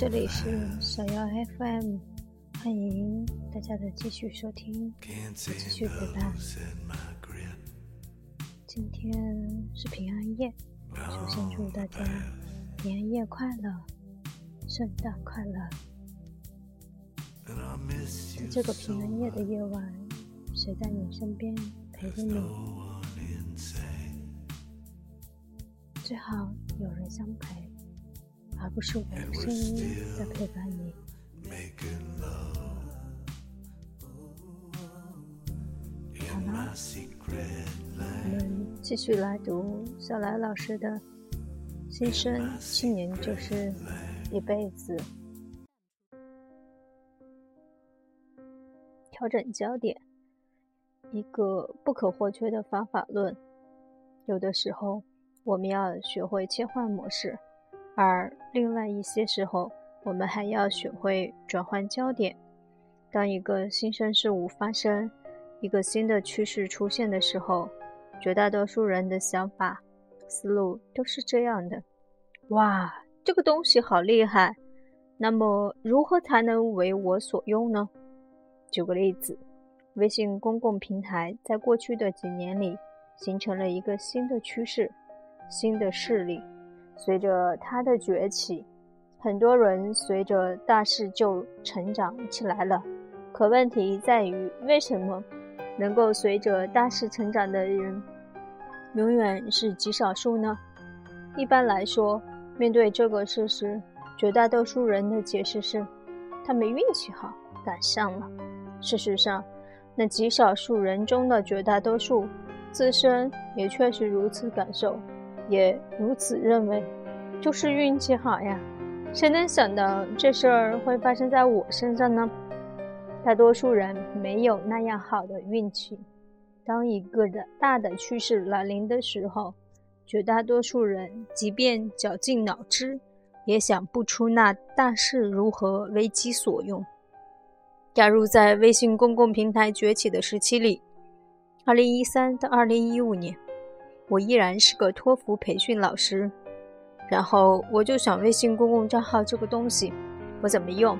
这里是小妖 FM，欢迎大家的继续收听，继续陪伴。今天是平安夜，首先祝大家平安夜快乐，圣诞快乐。在这个平安夜的夜晚，谁在你身边陪着你？最好有人相陪，而不是我的声音在陪伴你。好了，我们继续来读小来老师的《新生七年就是一辈子》。调整焦点，一个不可或缺的方法论。有的时候，我们要学会切换模式，而另外一些时候，我们还要学会转换焦点。当一个新生事物发生，一个新的趋势出现的时候，绝大多数人的想法、思路都是这样的：哇，这个东西好厉害！那么，如何才能为我所用呢？举个例子，微信公共平台在过去的几年里形成了一个新的趋势、新的势力。随着他的崛起，很多人随着大势就成长起来了。可问题在于，为什么能够随着大势成长的人永远是极少数呢？一般来说，面对这个事实，绝大多数人的解释是：他们运气好，赶上了。事实上，那极少数人中的绝大多数，自身也确实如此感受，也如此认为，就是运气好呀。谁能想到这事儿会发生在我身上呢？大多数人没有那样好的运气。当一个的大的趋势来临的时候，绝大多数人即便绞尽脑汁，也想不出那大势如何为己所用。假如在微信公共平台崛起的时期里，2013到2015年，我依然是个托福培训老师，然后我就想微信公共账号这个东西，我怎么用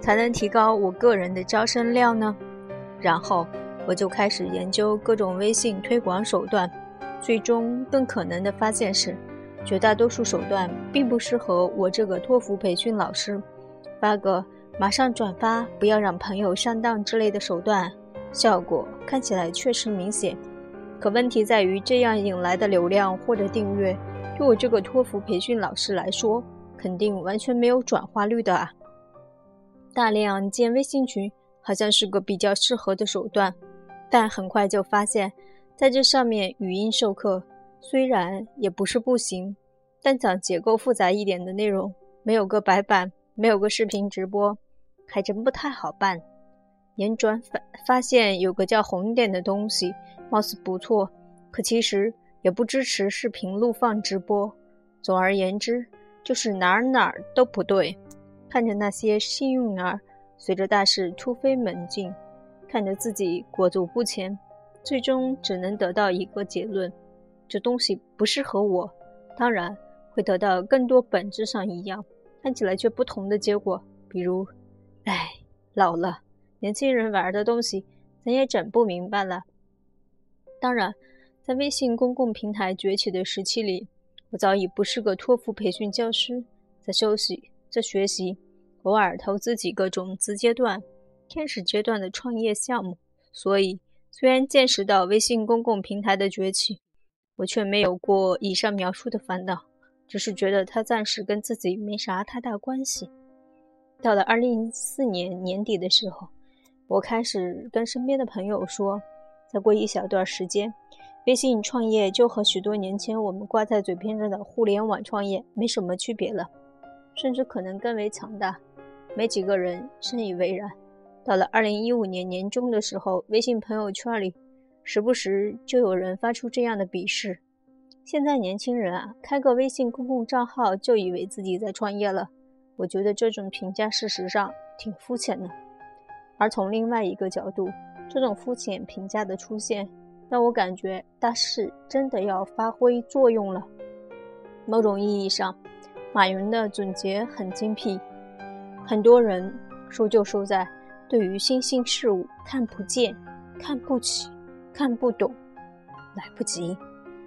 才能提高我个人的招生量呢？然后我就开始研究各种微信推广手段，最终更可能的发现是，绝大多数手段并不适合我这个托福培训老师，发个。马上转发，不要让朋友上当之类的手段，效果看起来确实明显。可问题在于，这样引来的流量或者订阅，对我这个托福培训老师来说，肯定完全没有转化率的啊。大量建微信群好像是个比较适合的手段，但很快就发现，在这上面语音授课虽然也不是不行，但讲结构复杂一点的内容，没有个白板，没有个视频直播。还真不太好办。辗转发发现有个叫红点的东西，貌似不错，可其实也不支持视频录放直播。总而言之，就是哪儿哪儿都不对。看着那些幸运儿随着大势突飞猛进，看着自己裹足不前，最终只能得到一个结论：这东西不适合我。当然，会得到更多本质上一样，看起来却不同的结果，比如。哎，老了，年轻人玩的东西，咱也整不明白了。当然，在微信公共平台崛起的时期里，我早已不是个托福培训教师，在休息，在学习，偶尔投资几个种子阶段、天使阶段的创业项目。所以，虽然见识到微信公共平台的崛起，我却没有过以上描述的烦恼，只是觉得它暂时跟自己没啥太大关系。到了二零一四年年底的时候，我开始跟身边的朋友说，再过一小段时间，微信创业就和许多年前我们挂在嘴边上的互联网创业没什么区别了，甚至可能更为强大。没几个人深以为然。到了二零一五年年中的时候，微信朋友圈里时不时就有人发出这样的鄙视：现在年轻人啊，开个微信公共账号就以为自己在创业了。我觉得这种评价事实上挺肤浅的，而从另外一个角度，这种肤浅评价的出现，让我感觉大势真的要发挥作用了。某种意义上，马云的总结很精辟。很多人输就输在对于新兴事物看不见、看不起、看不懂，来不及。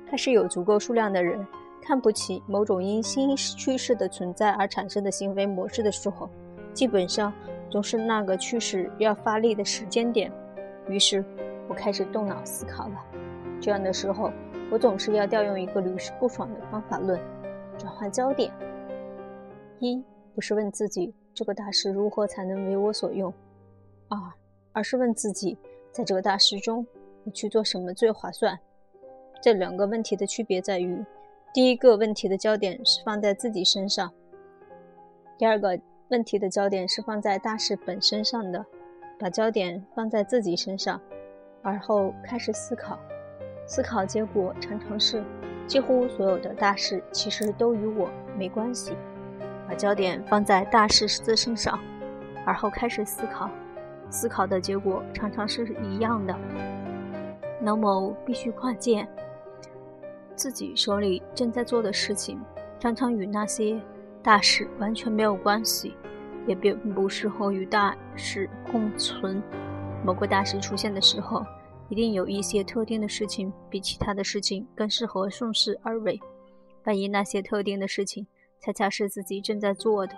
还是有足够数量的人看不起某种因新趋势的存在而产生的行为模式的时候，基本上总是那个趋势要发力的时间点。于是，我开始动脑思考了。这样的时候，我总是要调用一个屡试不爽的方法论：转换焦点。一不是问自己这个大事如何才能为我所用，二而是问自己，在这个大事中，我去做什么最划算。这两个问题的区别在于，第一个问题的焦点是放在自己身上，第二个问题的焦点是放在大事本身上的。把焦点放在自己身上，而后开始思考。思考结果常常是，几乎所有的大事其实都与我没关系。把焦点放在大事自身上，而后开始思考。思考的结果常常是一样的。能某必须跨界，自己手里正在做的事情，常常与那些大事完全没有关系。也并不适合与大事共存。某个大事出现的时候，一定有一些特定的事情比其他的事情更适合顺势而为。万一那些特定的事情恰恰是自己正在做的，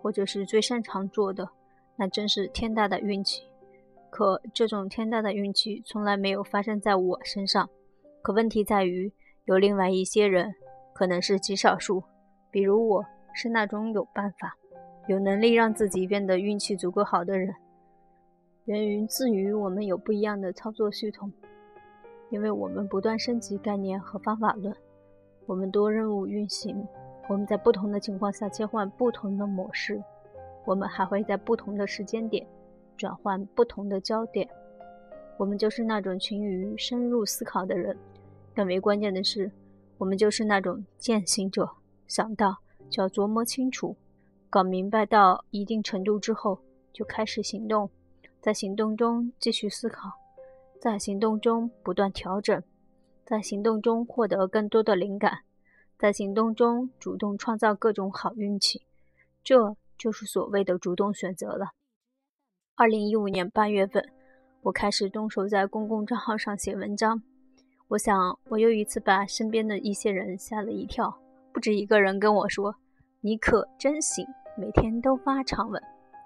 或者是最擅长做的，那真是天大的运气。可这种天大的运气从来没有发生在我身上。可问题在于，有另外一些人，可能是极少数，比如我是那种有办法。有能力让自己变得运气足够好的人，源于自于我们有不一样的操作系统，因为我们不断升级概念和方法论，我们多任务运行，我们在不同的情况下切换不同的模式，我们还会在不同的时间点转换不同的焦点。我们就是那种勤于深入思考的人，更为关键的是，我们就是那种践行者，想到就要琢磨清楚。搞明白到一定程度之后，就开始行动，在行动中继续思考，在行动中不断调整，在行动中获得更多的灵感，在行动中主动创造各种好运气，这就是所谓的主动选择了。二零一五年八月份，我开始动手在公共账号上写文章。我想，我又一次把身边的一些人吓了一跳，不止一个人跟我说：“你可真行。”每天都发长文，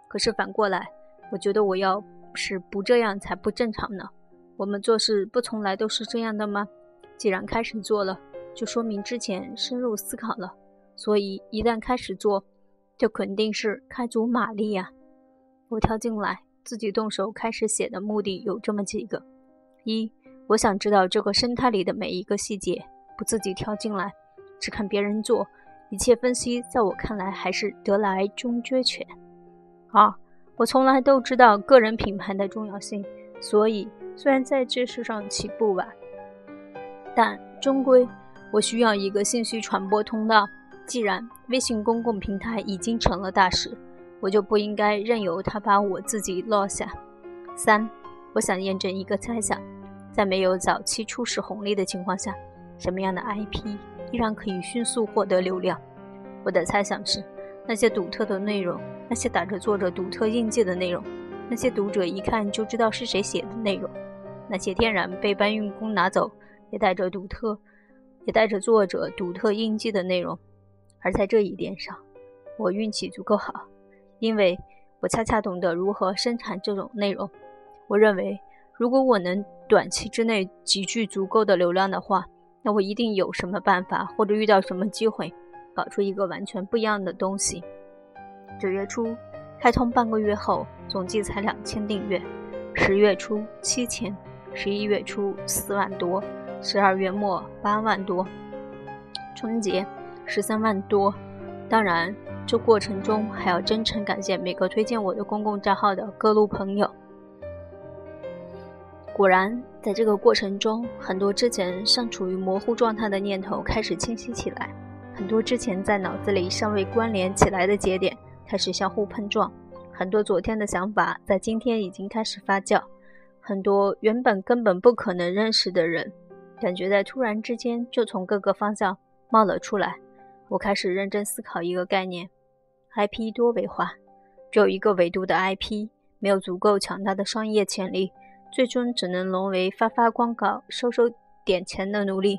可是反过来，我觉得我要是不这样才不正常呢。我们做事不从来都是这样的吗？既然开始做了，就说明之前深入思考了。所以一旦开始做，就肯定是开足马力呀。我跳进来自己动手开始写的目的有这么几个：一，我想知道这个生态里的每一个细节，不自己跳进来，只看别人做。一切分析，在我看来还是得来终觉全。二，我从来都知道个人品牌的重要性，所以虽然在这事上起步晚，但终归我需要一个信息传播通道。既然微信公共平台已经成了大事，我就不应该任由它把我自己落下。三，我想验证一个猜想，在没有早期初始红利的情况下，什么样的 IP？依然可以迅速获得流量。我的猜想是，那些独特的内容，那些打着作者独特印记的内容，那些读者一看就知道是谁写的内容，那些天然被搬运工拿走，也带着独特，也带着作者独特印记的内容。而在这一点上，我运气足够好，因为我恰恰懂得如何生产这种内容。我认为，如果我能短期之内集聚足够的流量的话，那我一定有什么办法，或者遇到什么机会，搞出一个完全不一样的东西。九月初开通半个月后，总计才两千订阅；十月初七千，十一月初四万多，十二月末八万多，春节十三万多。当然，这过程中还要真诚感谢每个推荐我的公共账号的各路朋友。果然，在这个过程中，很多之前尚处于模糊状态的念头开始清晰起来，很多之前在脑子里尚未关联起来的节点开始相互碰撞，很多昨天的想法在今天已经开始发酵，很多原本根本不可能认识的人，感觉在突然之间就从各个方向冒了出来，我开始认真思考一个概念：IP 多维化。只有一个维度的 IP，没有足够强大的商业潜力，最终只能沦为发发广告、收收点钱的奴隶。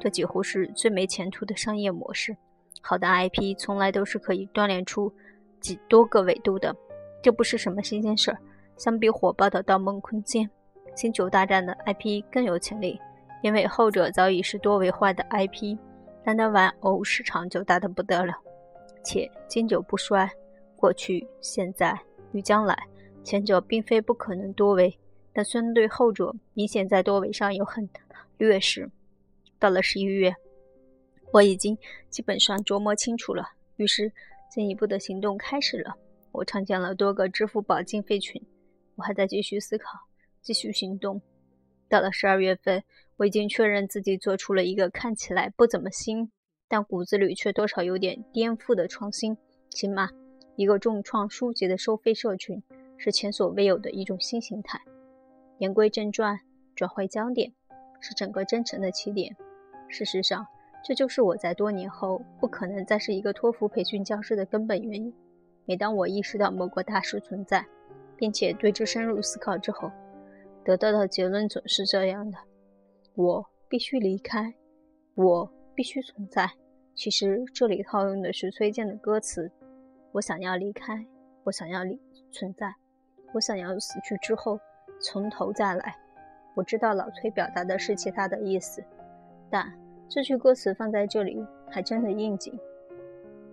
这几乎是最没前途的商业模式。好的 IP 从来都是可以锻炼出几多个维度的，这不是什么新鲜事儿。相比火爆的《盗梦空间》《星球大战》的 IP 更有潜力，因为后者早已是多维化的 IP，单单玩偶市场就大得不得了，且经久不衰。过去、现在与将来，前者并非不可能多维，但相对后者，明显在多维上有很大的劣势。到了十一月，我已经基本上琢磨清楚了，于是进一步的行动开始了。我创建了多个支付宝经费群，我还在继续思考，继续行动。到了十二月份，我已经确认自己做出了一个看起来不怎么新，但骨子里却多少有点颠覆的创新，起码。一个重创书籍的收费社群是前所未有的一种新形态。言归正传，转回焦点是整个征程的起点。事实上，这就是我在多年后不可能再是一个托福培训教师的根本原因。每当我意识到某个大事存在，并且对之深入思考之后，得到的结论总是这样的：我必须离开，我必须存在。其实这里套用的是崔健的歌词。我想要离开，我想要离存在，我想要死去之后从头再来。我知道老崔表达的是其他的意思，但这句歌词放在这里还真的应景。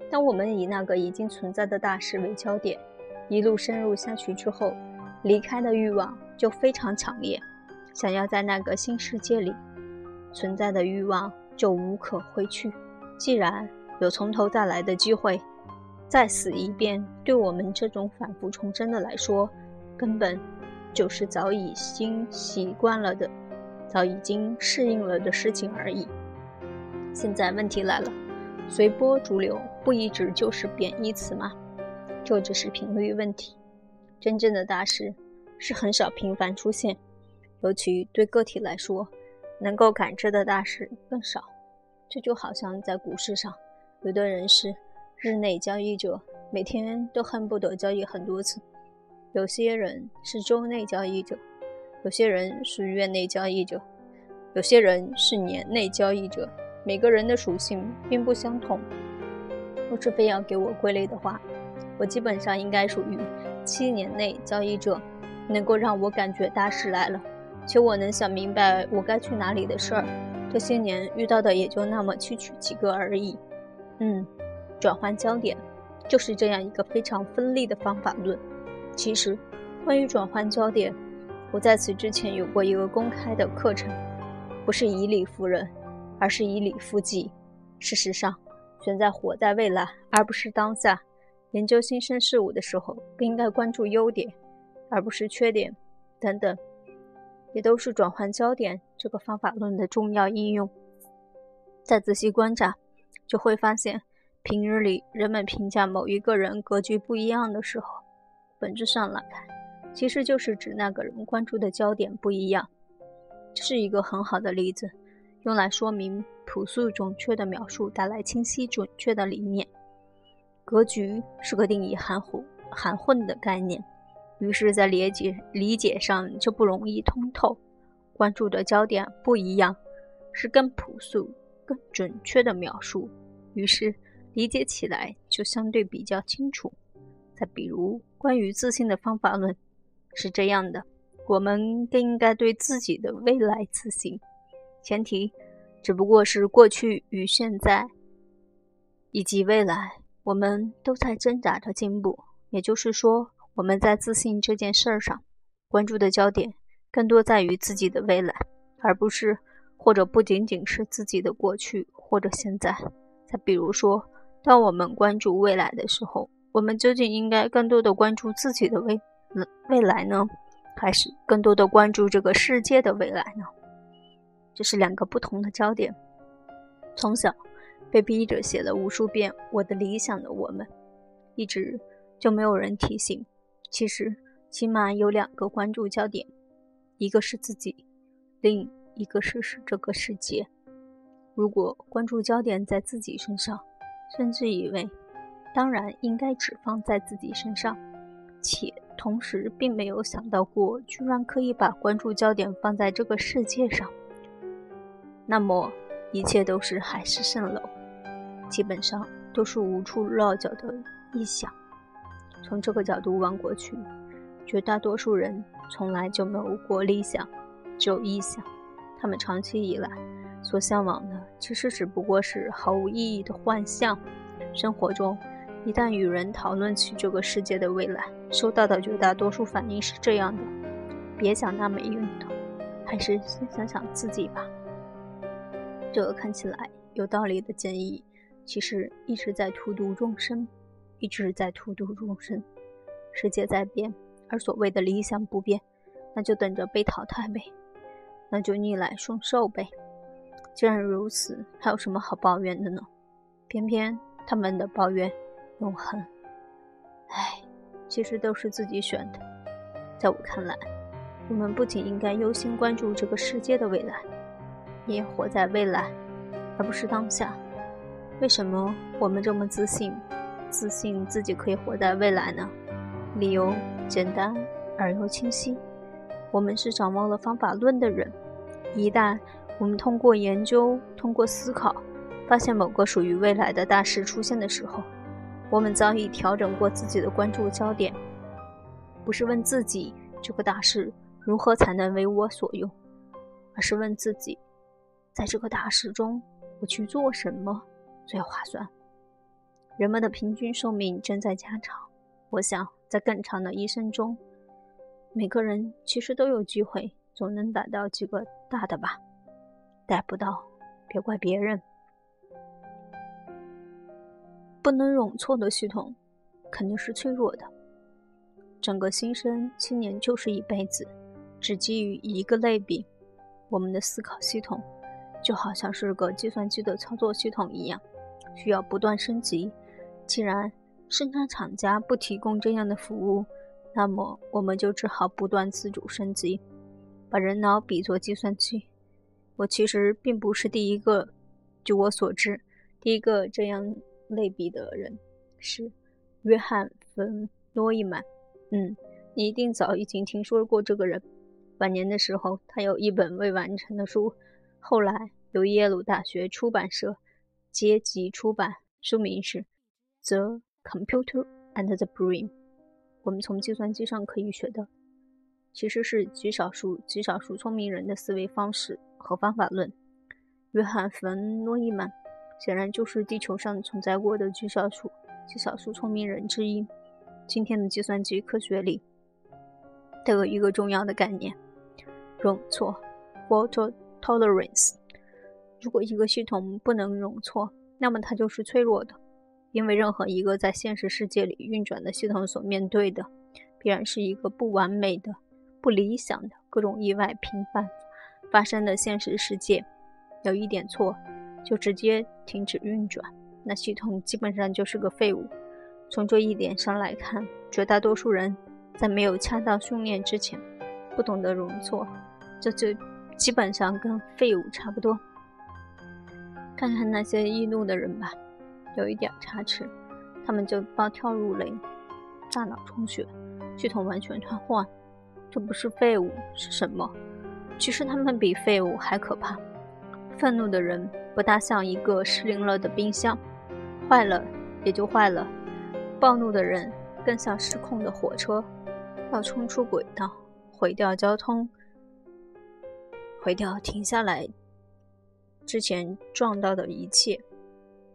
当我们以那个已经存在的大事为焦点，一路深入下去之后，离开的欲望就非常强烈。想要在那个新世界里存在的欲望就无可回去。既然有从头再来的机会。再死一遍，对我们这种反复重生的来说，根本就是早已经习惯了的、早已经适应了的事情而已。现在问题来了，随波逐流不一直就是贬义词吗？这只是频率问题。真正的大事是很少频繁出现，尤其对个体来说，能够感知的大事更少。这就好像在股市上，有的人是。日内交易者每天都恨不得交易很多次，有些人是周内交易者，有些人是月内交易者，有些人是年内交易者。每个人的属性并不相同。若是非要给我归类的话，我基本上应该属于七年内交易者，能够让我感觉大事来了，且我能想明白我该去哪里的事儿。这些年遇到的也就那么区区几个而已。嗯。转换焦点，就是这样一个非常锋利的方法论。其实，关于转换焦点，我在此之前有过一个公开的课程，不是以理服人，而是以理服己。事实上，选在活在未来，而不是当下。研究新生事物的时候，更应该关注优点，而不是缺点，等等，也都是转换焦点这个方法论的重要应用。再仔细观察，就会发现。平日里，人们评价某一个人格局不一样的时候，本质上来看，其实就是指那个人关注的焦点不一样。这是一个很好的例子，用来说明朴素准确的描述带来清晰准确的理念。格局是个定义含糊含混的概念，于是，在理解理解上就不容易通透。关注的焦点不一样，是更朴素、更准确的描述，于是。理解起来就相对比较清楚。再比如，关于自信的方法论是这样的：我们更应该对自己的未来自信，前提只不过是过去与现在以及未来，我们都在挣扎着进步。也就是说，我们在自信这件事儿上关注的焦点更多在于自己的未来，而不是或者不仅仅是自己的过去或者现在。再比如说。当我们关注未来的时候，我们究竟应该更多的关注自己的未未来呢，还是更多的关注这个世界的未来呢？这是两个不同的焦点。从小被逼着写了无数遍我的理想的我们，一直就没有人提醒，其实起码有两个关注焦点，一个是自己，另一个是是这个世界。如果关注焦点在自己身上，甚至以为，当然应该只放在自己身上，且同时并没有想到过，居然可以把关注焦点放在这个世界上。那么，一切都是海市蜃楼，基本上都是无处落脚的臆想。从这个角度望过去，绝大多数人从来就没有过理想，只有臆想。他们长期以来所向往的，其实只不过是毫无意义的幻象。生活中，一旦与人讨论起这个世界的未来，收到的绝大多数反应是这样的：别想那没用的，还是先想想自己吧。这个看起来有道理的建议，其实一直在荼毒众生。一直在荼毒众生，世界在变，而所谓的理想不变，那就等着被淘汰呗，那就逆来顺受呗。既然如此，还有什么好抱怨的呢？偏偏他们的抱怨永恒。唉，其实都是自己选的。在我看来，我们不仅应该优先关注这个世界的未来，也活在未来，而不是当下。为什么我们这么自信？自信自己可以活在未来呢？理由简单而又清晰。我们是掌握了方法论的人。一旦我们通过研究、通过思考，发现某个属于未来的大事出现的时候，我们早已调整过自己的关注焦点，不是问自己这个大事如何才能为我所用，而是问自己，在这个大事中，我去做什么最划算。人们的平均寿命正在加长，我想在更长的一生中，每个人其实都有机会，总能逮到几个大的吧。逮不到，别怪别人。不能容错的系统，肯定是脆弱的。整个新生青年就是一辈子，只基于一个类比。我们的思考系统，就好像是个计算机的操作系统一样，需要不断升级。既然生产厂家不提供这样的服务，那么我们就只好不断自主升级，把人脑比作计算机。我其实并不是第一个，据我所知，第一个这样类比的人是约翰·冯·诺依曼。嗯，你一定早已经听说过这个人。晚年的时候，他有一本未完成的书，后来由耶鲁大学出版社接集出版，书名是。The computer and the brain，我们从计算机上可以学的，其实是极少数极少数聪明人的思维方式和方法论。约翰·冯·诺依曼显然就是地球上存在过的极少数极少数聪明人之一。今天的计算机科学里，都有一个重要的概念——容错 （fault tolerance）。如果一个系统不能容错，那么它就是脆弱的。因为任何一个在现实世界里运转的系统所面对的，必然是一个不完美的、不理想的、各种意外频繁发生的现实世界。有一点错，就直接停止运转，那系统基本上就是个废物。从这一点上来看，绝大多数人在没有恰当训练之前，不懂得容错，这就基本上跟废物差不多。看看那些易怒的人吧。有一点差池，他们就暴跳如雷，大脑充血，系统完全瘫痪。这不是废物是什么？其实他们比废物还可怕。愤怒的人不大像一个失灵了的冰箱，坏了也就坏了；暴怒的人更像失控的火车，要冲出轨道，毁掉交通，毁掉停下来之前撞到的一切。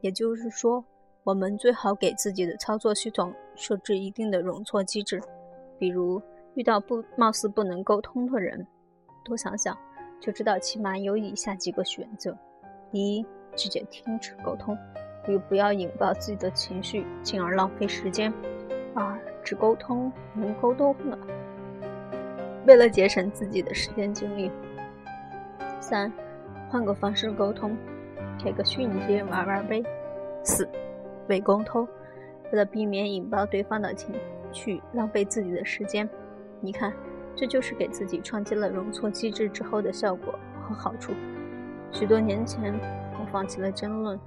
也就是说，我们最好给自己的操作系统设置一定的容错机制，比如遇到不貌似不能沟通的人，多想想就知道，起码有以下几个选择：一、直接停止沟通，如不要引爆自己的情绪，进而浪费时间；二、只沟通能沟通了，为了节省自己的时间精力；三、换个方式沟通。贴个虚拟机玩玩呗。四，伪沟通，为了避免引爆对方的情绪，浪费自己的时间。你看，这就是给自己创建了容错机制之后的效果和好处。许多年前，我放弃了争论，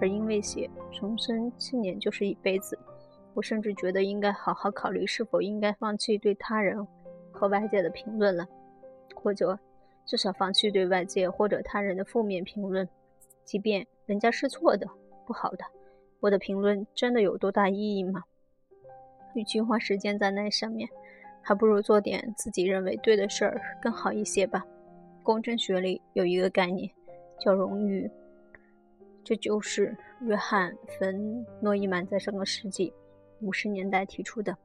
而因为写重生七年就是一辈子，我甚至觉得应该好好考虑是否应该放弃对他人和外界的评论了，或者至少放弃对外界或者他人的负面评论，即便人家是错的、不好的，我的评论真的有多大意义吗？与其花时间在那上面，还不如做点自己认为对的事儿更好一些吧。工程学里有一个概念叫荣誉。这就是约翰·冯·诺依曼在上个世纪五十年代提出的。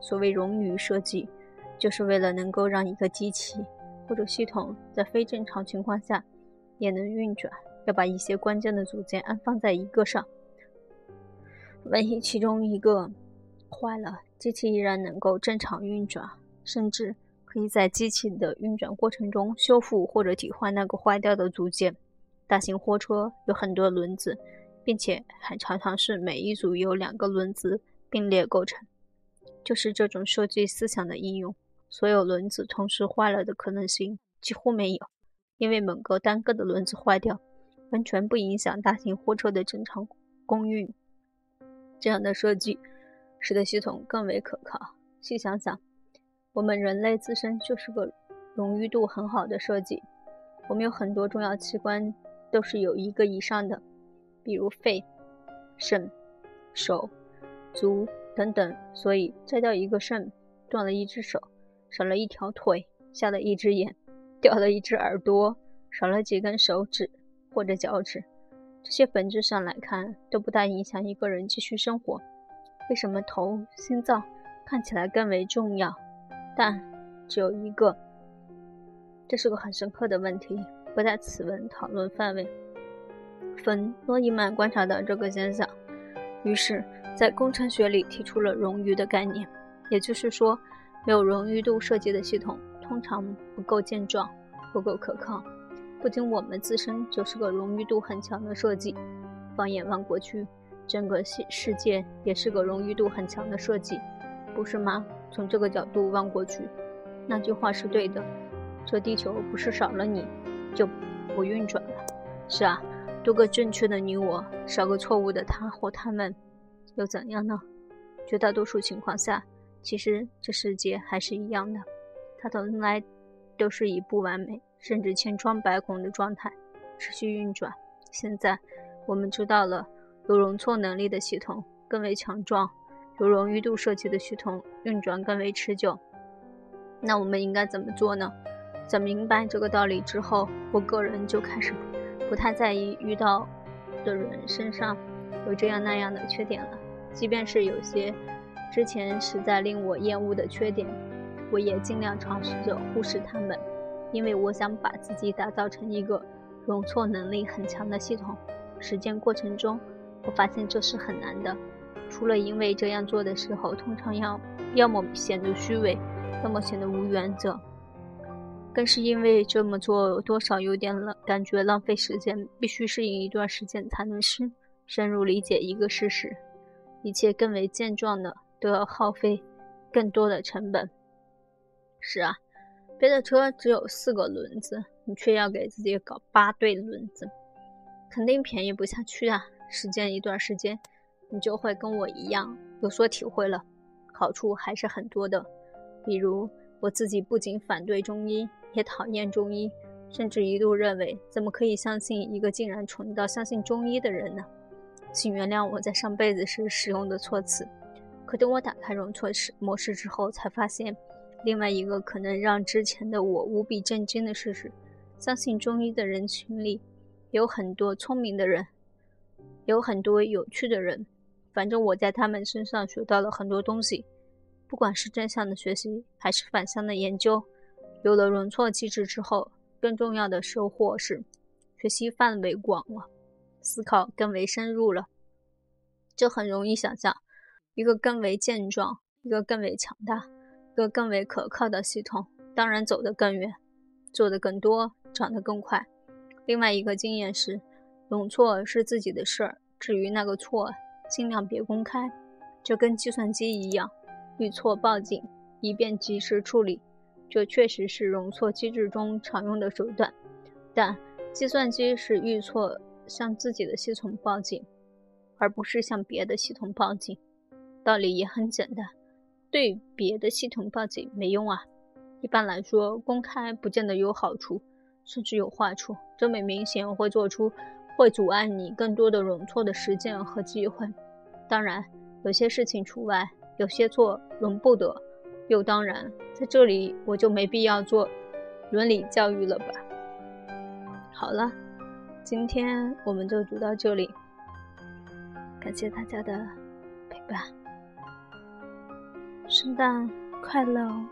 所谓冗余设计，就是为了能够让一个机器或者系统在非正常情况下也能运转，要把一些关键的组件安放在一个上。万一其中一个坏了，机器依然能够正常运转，甚至可以在机器的运转过程中修复或者替换那个坏掉的组件。大型货车有很多轮子，并且还常常是每一组由两个轮子并列构成。就是这种设计思想的应用，所有轮子同时坏了的可能性几乎没有，因为某个单个的轮子坏掉，完全不影响大型货车的正常公运。这样的设计使得系统更为可靠。细想想，我们人类自身就是个冗余度很好的设计，我们有很多重要器官。都是有一个以上的，比如肺、肾、手、足等等。所以摘掉一个肾，断了一只手，少了一条腿，瞎了一只眼，掉了一只耳朵，少了几根手指或者脚趾，这些本质上来看都不大影响一个人继续生活。为什么头、心脏看起来更为重要，但只有一个？这是个很深刻的问题。不在此文讨论范围。冯诺依曼观察到这个现象，于是，在工程学里提出了冗余的概念。也就是说，没有冗余度设计的系统通常不够健壮，不够可靠。不仅我们自身就是个冗余度很强的设计，放眼望过去，整个世世界也是个荣誉度很强的设计，不是吗？从这个角度望过去，那句话是对的：这地球不是少了你。就不运转了。是啊，多个正确的你我，少个错误的他或他们，又怎样呢？绝大多数情况下，其实这世界还是一样的，它从来都是以不完美甚至千疮百孔的状态持续运转。现在我们知道了，有容错能力的系统更为强壮，有冗余度设计的系统运转更为持久。那我们应该怎么做呢？在明白这个道理之后，我个人就开始不太在意遇到的人身上有这样那样的缺点了。即便是有些之前实在令我厌恶的缺点，我也尽量尝试着忽视他们，因为我想把自己打造成一个容错能力很强的系统。实践过程中，我发现这是很难的。除了因为这样做的时候，通常要要么显得虚伪，要么显得无原则。更是因为这么做多少有点浪，感觉浪费时间，必须适应一段时间才能深深入理解一个事实。一切更为健壮的都要耗费更多的成本。是啊，别的车只有四个轮子，你却要给自己搞八对轮子，肯定便宜不下去啊！实践一段时间，你就会跟我一样有所体会了。好处还是很多的，比如我自己不仅反对中医。也讨厌中医，甚至一度认为，怎么可以相信一个竟然蠢到相信中医的人呢？请原谅我在上辈子时使用的措辞。可等我打开容错式模式之后，才发现另外一个可能让之前的我无比震惊的事实：相信中医的人群里有很多聪明的人，有很多有趣的人。反正我在他们身上学到了很多东西，不管是正向的学习，还是反向的研究。有了容错机制之后，更重要的收获是，学习范围广了，思考更为深入了。这很容易想象，一个更为健壮、一个更为强大、一个更为可靠的系统，当然走得更远，做得更多，长得更快。另外一个经验是，容错是自己的事儿，至于那个错，尽量别公开，就跟计算机一样，遇错报警，以便及时处理。这确实是容错机制中常用的手段，但计算机是遇错向自己的系统报警，而不是向别的系统报警。道理也很简单，对别的系统报警没用啊。一般来说，公开不见得有好处，甚至有坏处。这么明显会做出，会阻碍你更多的容错的时间和机会。当然，有些事情除外，有些错容不得。又当然，在这里我就没必要做伦理教育了吧。好了，今天我们就读到这里，感谢大家的陪伴，圣诞快乐哦！